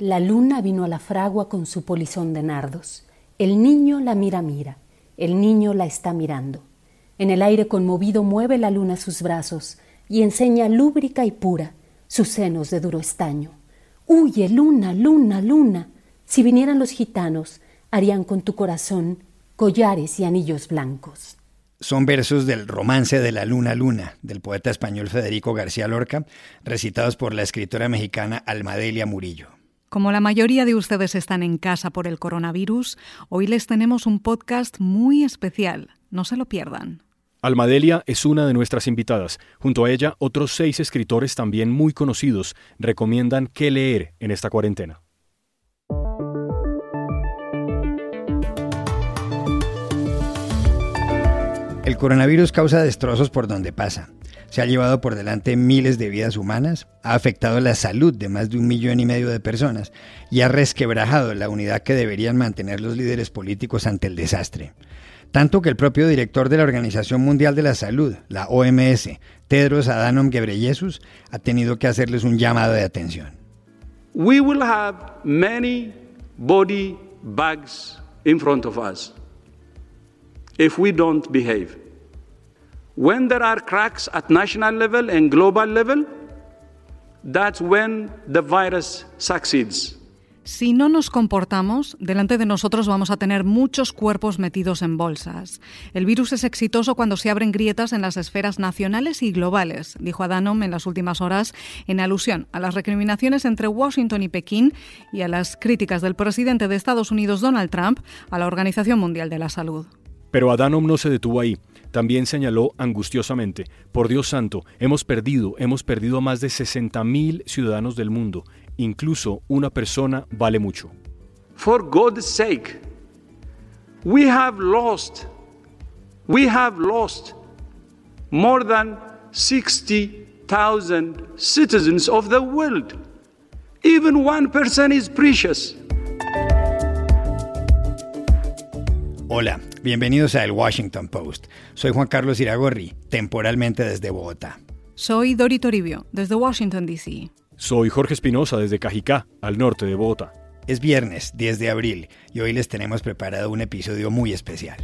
La luna vino a la fragua con su polizón de nardos. El niño la mira, mira. El niño la está mirando. En el aire conmovido mueve la luna sus brazos y enseña lúbrica y pura sus senos de duro estaño. Huye, luna, luna, luna. Si vinieran los gitanos, harían con tu corazón collares y anillos blancos. Son versos del Romance de la Luna Luna, del poeta español Federico García Lorca, recitados por la escritora mexicana Almadelia Murillo. Como la mayoría de ustedes están en casa por el coronavirus, hoy les tenemos un podcast muy especial. No se lo pierdan. Almadelia es una de nuestras invitadas. Junto a ella, otros seis escritores también muy conocidos recomiendan qué leer en esta cuarentena. El coronavirus causa destrozos por donde pasa. Se ha llevado por delante miles de vidas humanas, ha afectado la salud de más de un millón y medio de personas y ha resquebrajado la unidad que deberían mantener los líderes políticos ante el desastre. Tanto que el propio director de la Organización Mundial de la Salud, la OMS, Tedros Adhanom Ghebreyesus, ha tenido que hacerles un llamado de atención. We will have many body bags in front of us if we don't behave. When there are cracks at national level and global level, that's when the virus succeeds. Si no nos comportamos, delante de nosotros vamos a tener muchos cuerpos metidos en bolsas. El virus es exitoso cuando se abren grietas en las esferas nacionales y globales, dijo Adanom en las últimas horas en alusión a las recriminaciones entre Washington y Pekín y a las críticas del presidente de Estados Unidos Donald Trump a la Organización Mundial de la Salud. Pero Adanom no se detuvo ahí. También señaló angustiosamente, por Dios santo, hemos perdido, hemos perdido a más de 60.000 ciudadanos del mundo. Incluso una persona vale mucho. For God's sake, we have lost, we have lost more than 60,000 citizens of the world. Even one person is precious. Hola, bienvenidos a El Washington Post. Soy Juan Carlos Iragorri, temporalmente desde Bogotá. Soy Dori Toribio, desde Washington, D.C. Soy Jorge Espinosa, desde Cajicá, al norte de Bogotá. Es viernes 10 de abril y hoy les tenemos preparado un episodio muy especial.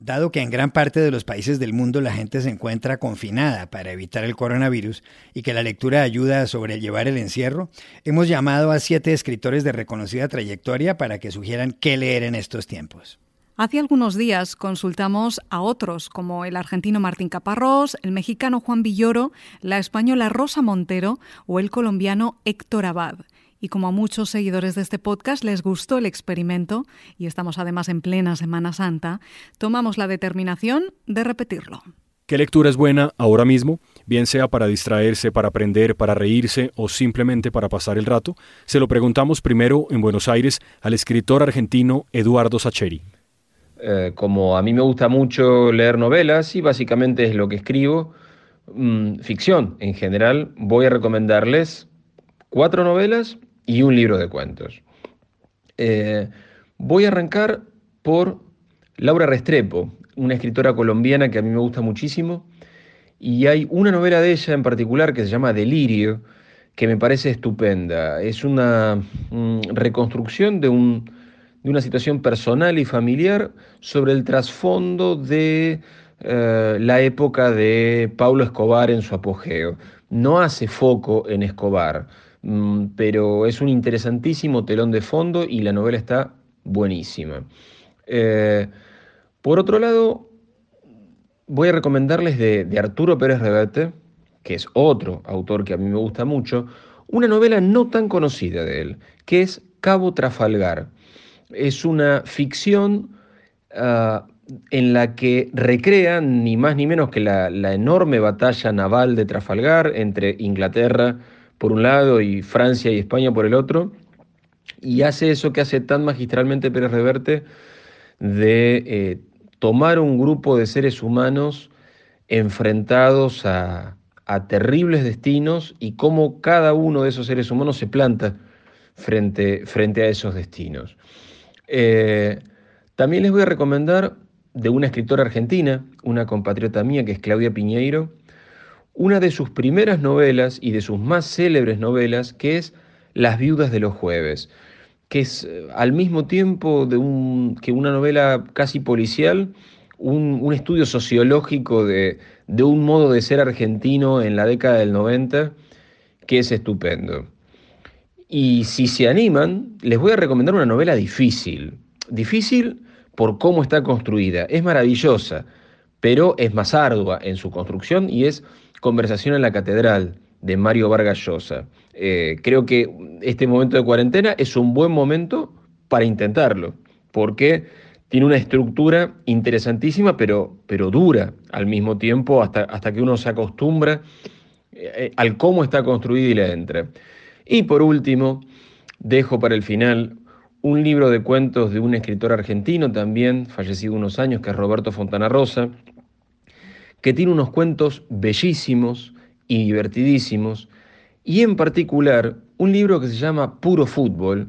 Dado que en gran parte de los países del mundo la gente se encuentra confinada para evitar el coronavirus y que la lectura ayuda a sobrellevar el encierro, hemos llamado a siete escritores de reconocida trayectoria para que sugieran qué leer en estos tiempos. Hace algunos días consultamos a otros, como el argentino Martín Caparrós, el mexicano Juan Villoro, la española Rosa Montero o el colombiano Héctor Abad. Y como a muchos seguidores de este podcast les gustó el experimento, y estamos además en plena Semana Santa, tomamos la determinación de repetirlo. ¿Qué lectura es buena ahora mismo? Bien sea para distraerse, para aprender, para reírse o simplemente para pasar el rato, se lo preguntamos primero en Buenos Aires al escritor argentino Eduardo Sacheri. Eh, como a mí me gusta mucho leer novelas y básicamente es lo que escribo, mm, ficción en general, voy a recomendarles cuatro novelas y un libro de cuentos. Eh, voy a arrancar por Laura Restrepo, una escritora colombiana que a mí me gusta muchísimo, y hay una novela de ella en particular que se llama Delirio, que me parece estupenda. Es una mm, reconstrucción de un de una situación personal y familiar sobre el trasfondo de eh, la época de Paulo Escobar en su apogeo. No hace foco en Escobar, pero es un interesantísimo telón de fondo y la novela está buenísima. Eh, por otro lado, voy a recomendarles de, Arturo Pérez Reverte, que es otro autor que a mí me gusta mucho, una novela no tan conocida de él, que es Cabo Trafalgar es una ficción ah, en la que recrea ni más ni menos que la, enorme batalla naval de Trafalgar entre Inglaterra por un lado y Francia y España por el otro, y hace eso que hace tan magistralmente Pérez Reverte de eh, tomar un grupo de seres humanos enfrentados a, terribles destinos y cómo cada uno de esos seres humanos se planta frente, frente a esos destinos. Eh, también les voy a recomendar de una escritora argentina, una compatriota mía que es Claudia Piñeiro, una de sus primeras novelas y de sus más célebres novelas, que es Las viudas de los jueves, que es eh, al mismo tiempo un, que una novela casi policial, un, estudio sociológico de, de un modo de ser argentino en la década del 90, que es estupendo. Y si se animan, les voy a recomendar una novela difícil. Difícil por cómo está construida. Es maravillosa, pero es más ardua en su construcción y es Conversación en la Catedral de Mario Vargas Llosa. Eh, creo que este momento de cuarentena es un buen momento para intentarlo, porque tiene una estructura interesantísima, pero, pero dura al mismo tiempo hasta, hasta que uno se acostumbra eh, al cómo está construida y le entra. Y por último, dejo para el final un libro de cuentos de un escritor argentino también, fallecido unos años, que es Roberto Fontana Rosa, que tiene unos cuentos bellísimos y divertidísimos, y en particular un libro que se llama Puro Fútbol,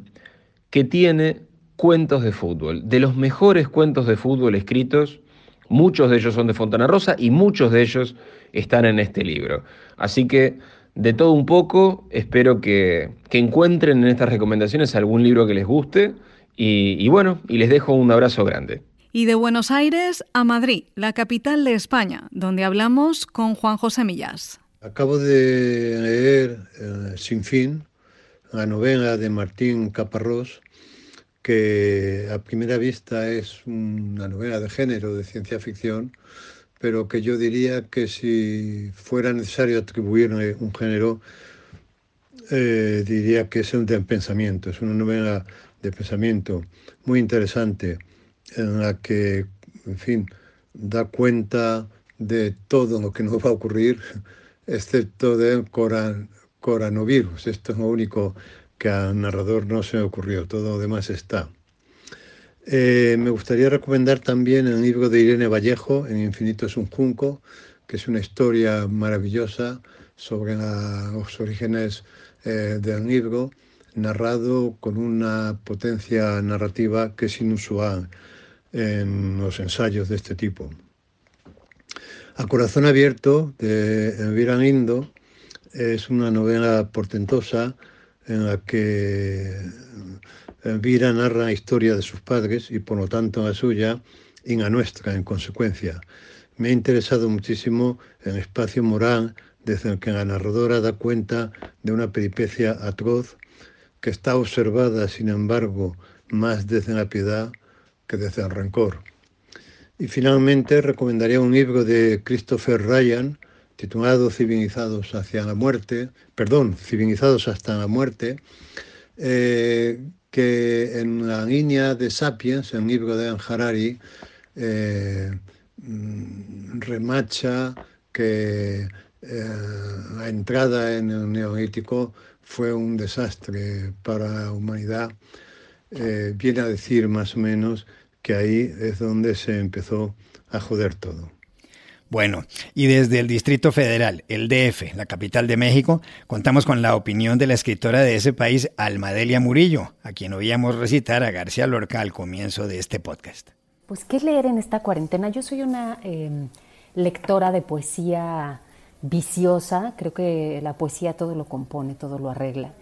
que tiene cuentos de fútbol, de los mejores cuentos de fútbol escritos, muchos de ellos son de Fontana Rosa y muchos de ellos están en este libro. Así que de todo un poco, espero que, encuentren en estas recomendaciones algún libro que les guste y, y bueno, y les dejo un abrazo grande. Y de Buenos Aires a Madrid, la capital de España, donde hablamos con Juan José Millas. Acabo de leer eh, Sin fin, la novela de Martín Caparrós, que a primera vista es una novela de género, de ciencia ficción, pero que yo diría que si fuera necesario atribuirle un género, eh, diría que es un de pensamiento, es una novela de pensamiento muy interesante en la que, en fin, da cuenta de todo lo que nos va a ocurrir, excepto del coronavirus. Esto es lo único que al narrador no se ocurrió, todo lo demás está. Eh, me gustaría recomendar también el libro de Irene Vallejo, En Infinito es un Junco, que es una historia maravillosa sobre los orígenes eh, del libro, narrado con una potencia narrativa que es inusual en los ensayos de este tipo. A corazón abierto de Elvira Lindo es una novela portentosa en la que Elvira narra la historia de sus padres y por lo tanto la suya y la nuestra en consecuencia. Me ha interesado muchísimo el espacio moral desde el que la narradora da cuenta de una peripecia atroz que está observada, sin embargo, más desde la piedad que desde el rencor. Y finalmente recomendaría un libro de Christopher Ryan titulado Civilizados hacia la muerte, perdón, Civilizados hasta la muerte, eh, que en la línea de Sapiens, el libro de Harari, eh, remacha que eh, la entrada en el neolítico fue un desastre para la humanidad. viene a decir más o menos que ahí es donde se empezó a joder todo. Bueno, y desde el Distrito Federal, el DF, la capital de México, contamos con la opinión de la escritora de ese país, Almadelia Murillo, a quien oíamos recitar a García Lorca al comienzo de este podcast. Pues, ¿qué leer en esta cuarentena? Yo soy una em, lectora de poesía viciosa, creo que la poesía todo lo compone, todo lo arregla.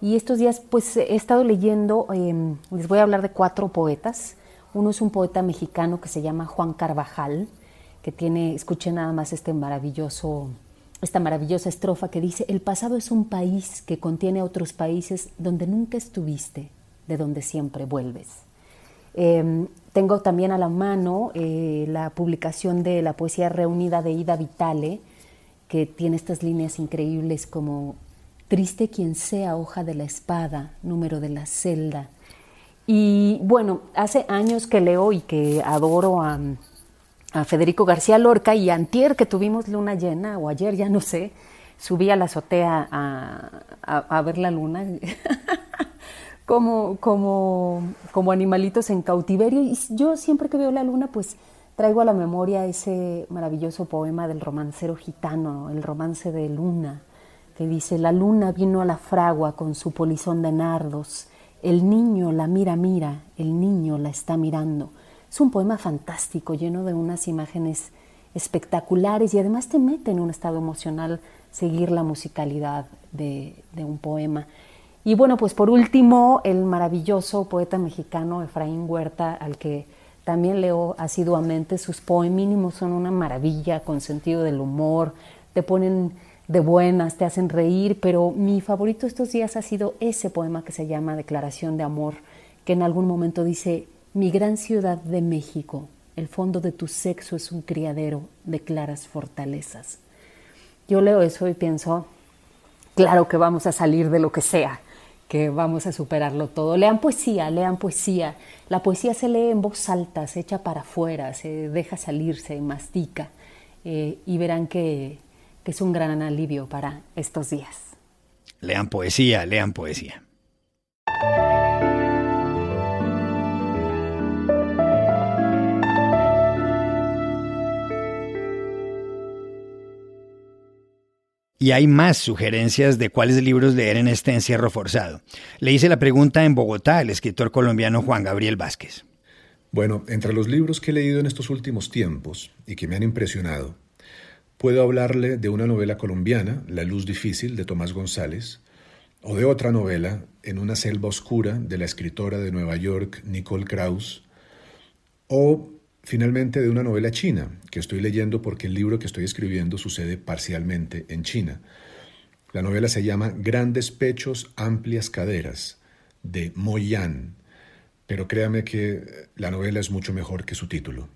Y estos días, pues, he estado leyendo, em, les voy a hablar de cuatro poetas, uno es un poeta mexicano que se llama Juan Carvajal, que tiene, escuchen nada más este maravilloso, esta maravillosa estrofa que dice, el pasado es un país que contiene otros países donde nunca estuviste, de donde siempre vuelves. Em, tengo también a la mano eh, la publicación de la poesía reunida de Ida Vitale, que tiene estas líneas increíbles como Triste quien sea hoja de la espada, número de la celda, y bueno, hace años que leo y que adoro a, Federico García Lorca y antier que tuvimos luna llena, o ayer ya no sé, subí a la azotea a, ver la luna como, como, como animalitos en cautiverio. Y yo siempre que veo la luna, pues traigo a la memoria ese maravilloso poema del romancero gitano, el romance de Luna, que dice, la luna vino a la fragua con su polizón de nardos, el niño la mira, mira, el niño la está mirando. Es un poema fantástico, lleno de unas imágenes espectaculares y además te mete en un estado emocional seguir la musicalidad de, un poema. Y bueno, pues por último, el maravilloso poeta mexicano Efraín Huerta, al que también leo asiduamente, sus poemínimos son una maravilla, con sentido del humor, te ponen de buenas, te hacen reír, pero mi favorito estos días ha sido ese poema que se llama Declaración de Amor, que en algún momento dice, mi gran ciudad de México, el fondo de tu sexo es un criadero de claras fortalezas. Yo leo eso y pienso, claro que vamos a salir de lo que sea, que vamos a superarlo todo. Lean poesía, lean poesía. La poesía se lee en voz alta, se echa para afuera, se deja salir, se mastica eh, y verán que, que es un gran alivio para estos días. Lean poesía, lean poesía. Y hay más sugerencias de cuáles libros leer en este encierro forzado. Le hice la pregunta en Bogotá al escritor colombiano Juan Gabriel Vázquez. Bueno, entre los libros que he leído en estos últimos tiempos y que me han impresionado, puedo hablarle de una novela colombiana, La luz difícil, de Tomás González, o de otra novela, En una selva oscura, de la escritora de Nueva York, Nicole Krauss, o Finalmente, de una novela china que estoy leyendo porque el libro que estoy escribiendo sucede parcialmente en China. La novela se llama Grandes Pechos, Amplias Caderas, de Mo Yan, pero créame que la novela es mucho mejor que su título.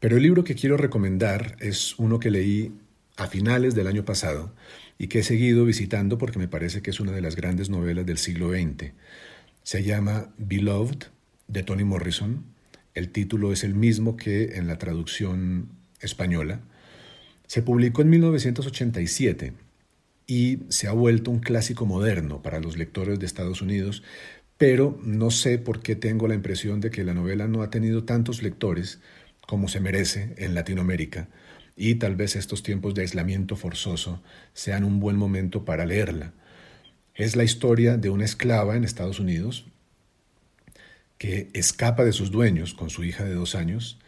Pero el libro que quiero recomendar es uno que leí a finales del año pasado y que he seguido visitando porque me parece que es una de las grandes novelas del siglo XX. Se llama Beloved, de Toni Morrison el título es el mismo que en la traducción española. Se publicó en 1987 y se ha vuelto un clásico moderno para los lectores de Estados Unidos, pero no sé por qué tengo la impresión de que la novela no ha tenido tantos lectores como se merece en Latinoamérica, y tal vez estos tiempos de aislamiento forzoso sean un buen momento para leerla. Es la historia de una esclava en Estados Unidos, que escapa de sus dueños con su hija de dos años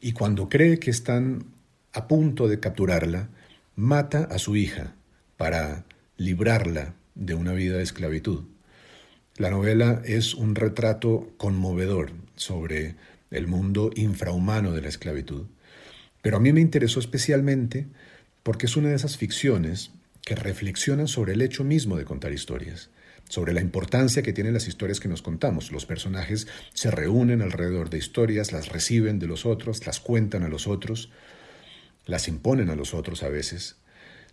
y cuando cree que están a punto de capturarla, mata a su hija para librarla de una vida de esclavitud. La novela es un retrato conmovedor sobre el mundo infrahumano de la esclavitud, pero a mí me interesó especialmente porque es una de esas ficciones que reflexionan sobre el hecho mismo de contar historias sobre la importancia que tienen las historias que nos contamos. Los personajes se reúnen alrededor de historias, las reciben de los otros, las cuentan a los otros, las imponen a los otros a veces.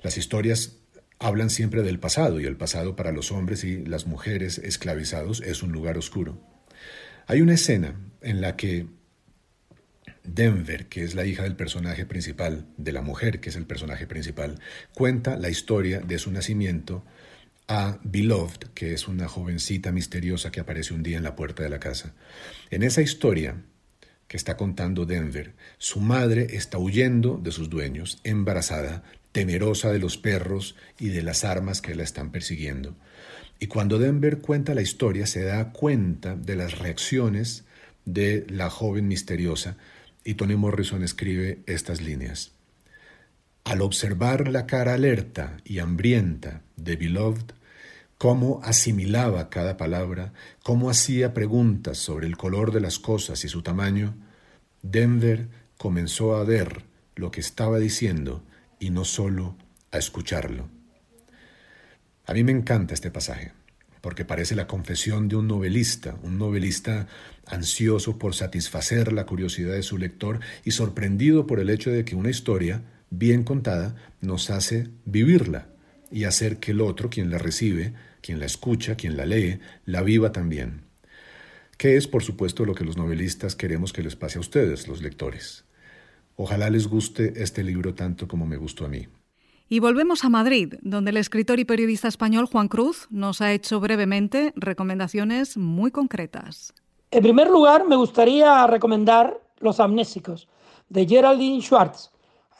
Las historias hablan siempre del pasado y el pasado para los hombres y las mujeres esclavizados es un lugar oscuro. Hay una escena en la que Denver, que es la hija del personaje principal, de la mujer que es el personaje principal, cuenta la historia de su nacimiento a Beloved, que es una jovencita misteriosa que aparece un día en la puerta de la casa. En esa historia que está contando Denver, su madre está huyendo de sus dueños, embarazada, temerosa de los perros y de las armas que la están persiguiendo. Y cuando Denver cuenta la historia se da cuenta de las reacciones de la joven misteriosa y Tony Morrison escribe estas líneas. Al observar la cara alerta y hambrienta de Beloved, cómo asimilaba cada palabra, cómo hacía preguntas sobre el color de las cosas y su tamaño, Denver comenzó a ver lo que estaba diciendo y no solo a escucharlo. A mí me encanta este pasaje, porque parece la confesión de un novelista, un novelista ansioso por satisfacer la curiosidad de su lector y sorprendido por el hecho de que una historia bien contada nos hace vivirla y hacer que el otro, quien la recibe, quien la escucha, quien la lee, la viva también. Que es, por supuesto, lo que los novelistas queremos que les pase a ustedes, los lectores. Ojalá les guste este libro tanto como me gustó a mí. Y volvemos a Madrid, donde el escritor y periodista español Juan Cruz nos ha hecho brevemente recomendaciones muy concretas. En primer lugar, me gustaría recomendar Los Amnésicos, de Geraldine Schwartz,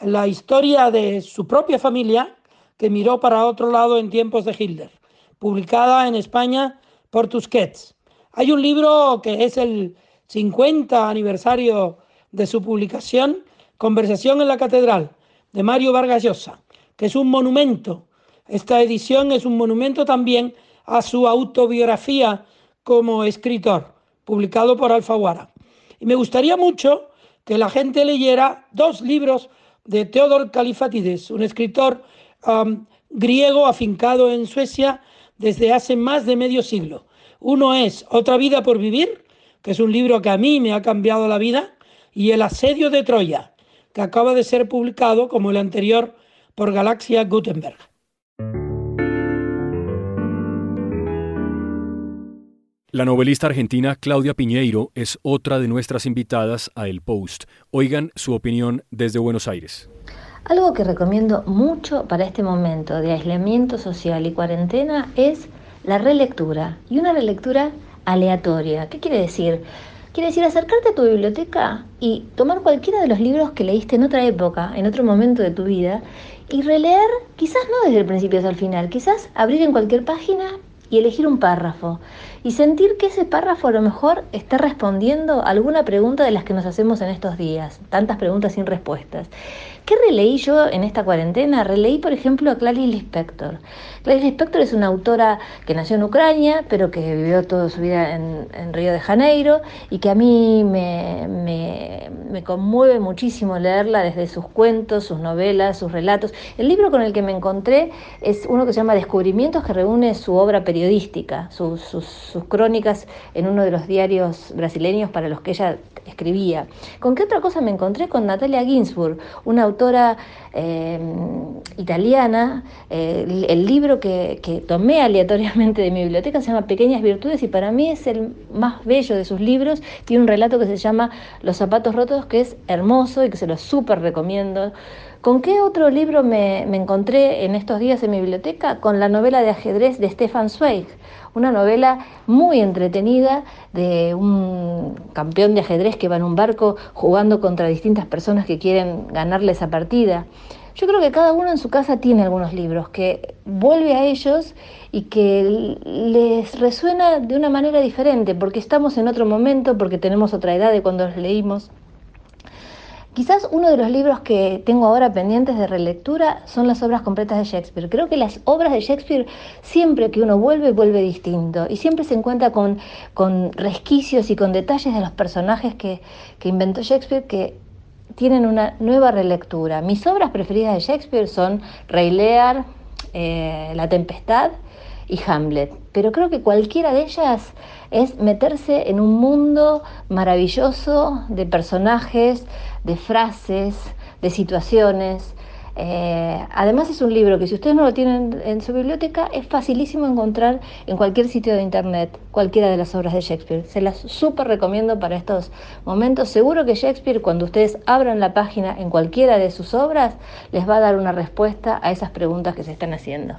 la historia de su propia familia que miró para otro lado en tiempos de Hitler, publicada en España por Tusquets. Hay un libro que es el 50 aniversario de su publicación, Conversación en la Catedral, de Mario Vargas Llosa, que es un monumento. Esta edición es un monumento también a su autobiografía como escritor, publicado por Alfaguara. Y me gustaría mucho que la gente leyera dos libros de Theodor Kalifatides, un escritor griego afincado en Suecia desde hace más de medio siglo. Uno es Otra vida por vivir, que es un libro que a mí me ha cambiado la vida, y El asedio de Troya, que acaba de ser publicado como el anterior por Galaxia Gutenberg. La novelista argentina Claudia Piñeiro es otra de nuestras invitadas a El Post. Oigan su opinión desde Buenos Aires. Algo que recomiendo mucho para este momento de aislamiento social y cuarentena es la relectura y una relectura aleatoria. ¿Qué quiere decir? Quiere decir acercarte a tu biblioteca y tomar cualquiera de los libros que leíste en otra época, en otro momento de tu vida, y releer, quizás no desde el principio hasta el final, quizás abrir en cualquier página y elegir un párrafo y sentir que ese párrafo a lo mejor está respondiendo a alguna pregunta de las que nos hacemos en estos días, tantas preguntas sin respuestas. ¿Qué releí yo en esta cuarentena? Releí, por ejemplo, a Clarice Lispector. Clarice Lispector es una autora que nació en Ucrania, pero que vivió toda su vida en, Río de Janeiro y que a mí me, me, conmueve muchísimo leerla desde sus cuentos, sus novelas, sus relatos. El libro con el que me encontré es uno que se llama Descubrimientos, que reúne su obra periodística, sus crónicas en uno de los diarios brasileños para los que ella escribía. ¿Con qué otra cosa me encontré? Con Natalia Ginsburg, una autora eh, italiana. Eh, el, libro que, que, tomé aleatoriamente de mi biblioteca se llama Pequeñas Virtudes y para mí es el más bello de sus libros. Tiene un relato que se llama Los zapatos rotos, que es hermoso y que se lo súper recomiendo. ¿Con qué otro libro me, encontré en estos días en mi biblioteca? Con la novela de ajedrez de Stefan Zweig, una novela muy entretenida de un campeón de ajedrez que va en un barco jugando contra distintas personas que quieren ganarle esa partida. Yo creo que cada uno en su casa tiene algunos libros que vuelve a ellos y que les resuena de una manera diferente, porque estamos en otro momento, porque tenemos otra edad de cuando los leímos. Quizás uno de los libros que tengo ahora pendientes de relectura son las obras completas de Shakespeare. Creo que las obras de Shakespeare, siempre que uno vuelve, vuelve distinto y siempre se encuentra con, resquicios y con detalles de los personajes que, que inventó Shakespeare que tienen una nueva relectura. Mis obras preferidas de Shakespeare son Rey Lear, eh, La Tempestad y Hamlet, pero creo que cualquiera de ellas es meterse en un mundo maravilloso de personajes, de frases, de situaciones. Eh, además es un libro que si ustedes no lo tienen en su biblioteca es facilísimo encontrar en cualquier sitio de internet cualquiera de las obras de Shakespeare. Se las súper recomiendo para estos momentos. Seguro que Shakespeare cuando ustedes abran la página en cualquiera de sus obras les va a dar una respuesta a esas preguntas que se están haciendo.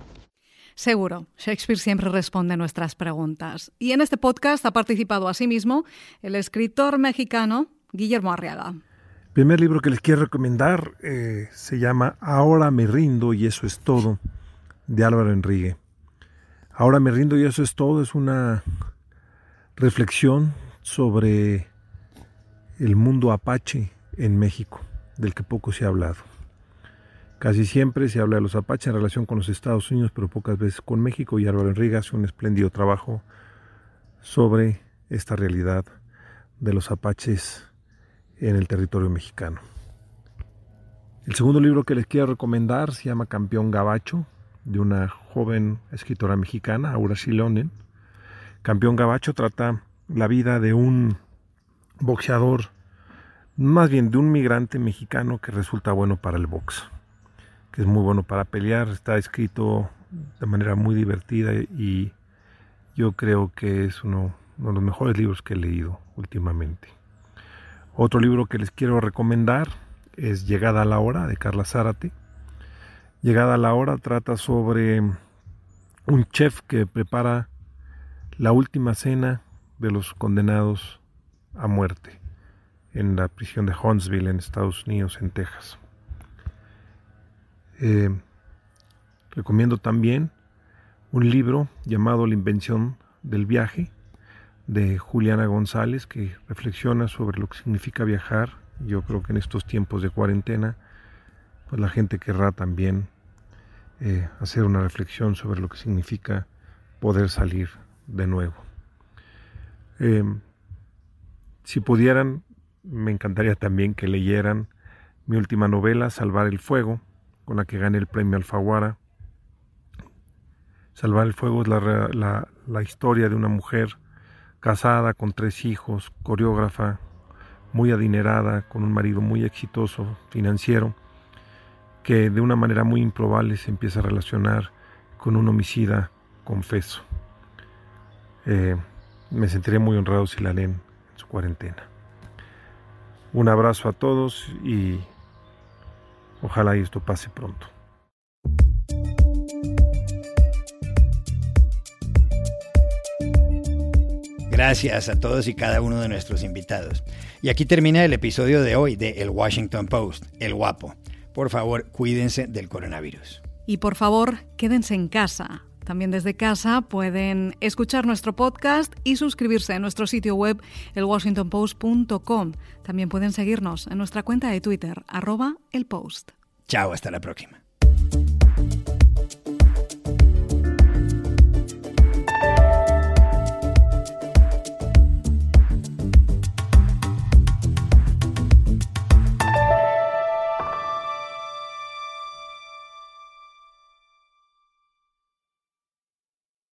Seguro, Shakespeare siempre responde nuestras preguntas. Y en este podcast ha participado asimismo el escritor mexicano Guillermo Arriaga. Primer libro que les quiero recomendar eh, se llama Ahora me rindo y eso es todo, de Álvaro Enrique. Ahora me rindo y eso es todo es una reflexión sobre el mundo apache en México, del que poco se ha hablado. Casi siempre se habla de los apaches en relación con los Estados Unidos, pero pocas veces con México y Álvaro Enrique hace un espléndido trabajo sobre esta realidad de los apaches en el territorio mexicano. El segundo libro que les quiero recomendar se llama Campeón Gabacho, de una joven escritora mexicana, Aura Shilonen. Campeón Gabacho trata la vida de un boxeador, más bien de un migrante mexicano que resulta bueno para el box que es muy bueno para pelear, está escrito de manera muy divertida y yo creo que es uno, de los mejores libros que he leído últimamente. Otro libro que les quiero recomendar es Llegada a la hora de Carla Zárate. Llegada a la hora trata sobre un chef que prepara la última cena de los condenados a muerte en la prisión de Huntsville en Estados Unidos, en Texas. Eh, recomiendo también un libro llamado La invención del viaje de Juliana González, que reflexiona sobre lo que significa viajar. Yo creo que en estos tiempos de cuarentena, pues la gente querrá también eh, hacer una reflexión sobre lo que significa poder salir de nuevo. Em, si pudieran, me encantaría también que leyeran mi última novela, Salvar el Fuego, con la que gané el premio Alfaguara. Salvar el Fuego es la, la historia de una mujer casada con tres hijos, coreógrafa, muy adinerada, con un marido muy exitoso, financiero, que de una manera muy improbable se empieza a relacionar con un homicida confeso. Eh, me sentiría muy honrado si la leen en su cuarentena. Un abrazo a todos y ojalá esto pase pronto. Gracias a todos y cada uno de nuestros invitados. Y aquí termina el episodio de hoy de El Washington Post, El Guapo. Por favor, cuídense del coronavirus. Y por favor, quédense en casa. También desde casa pueden escuchar nuestro podcast y suscribirse a nuestro sitio web elwashingtonpost.com. También pueden seguirnos en nuestra cuenta de Twitter, arroba el post. Chao, hasta la próxima.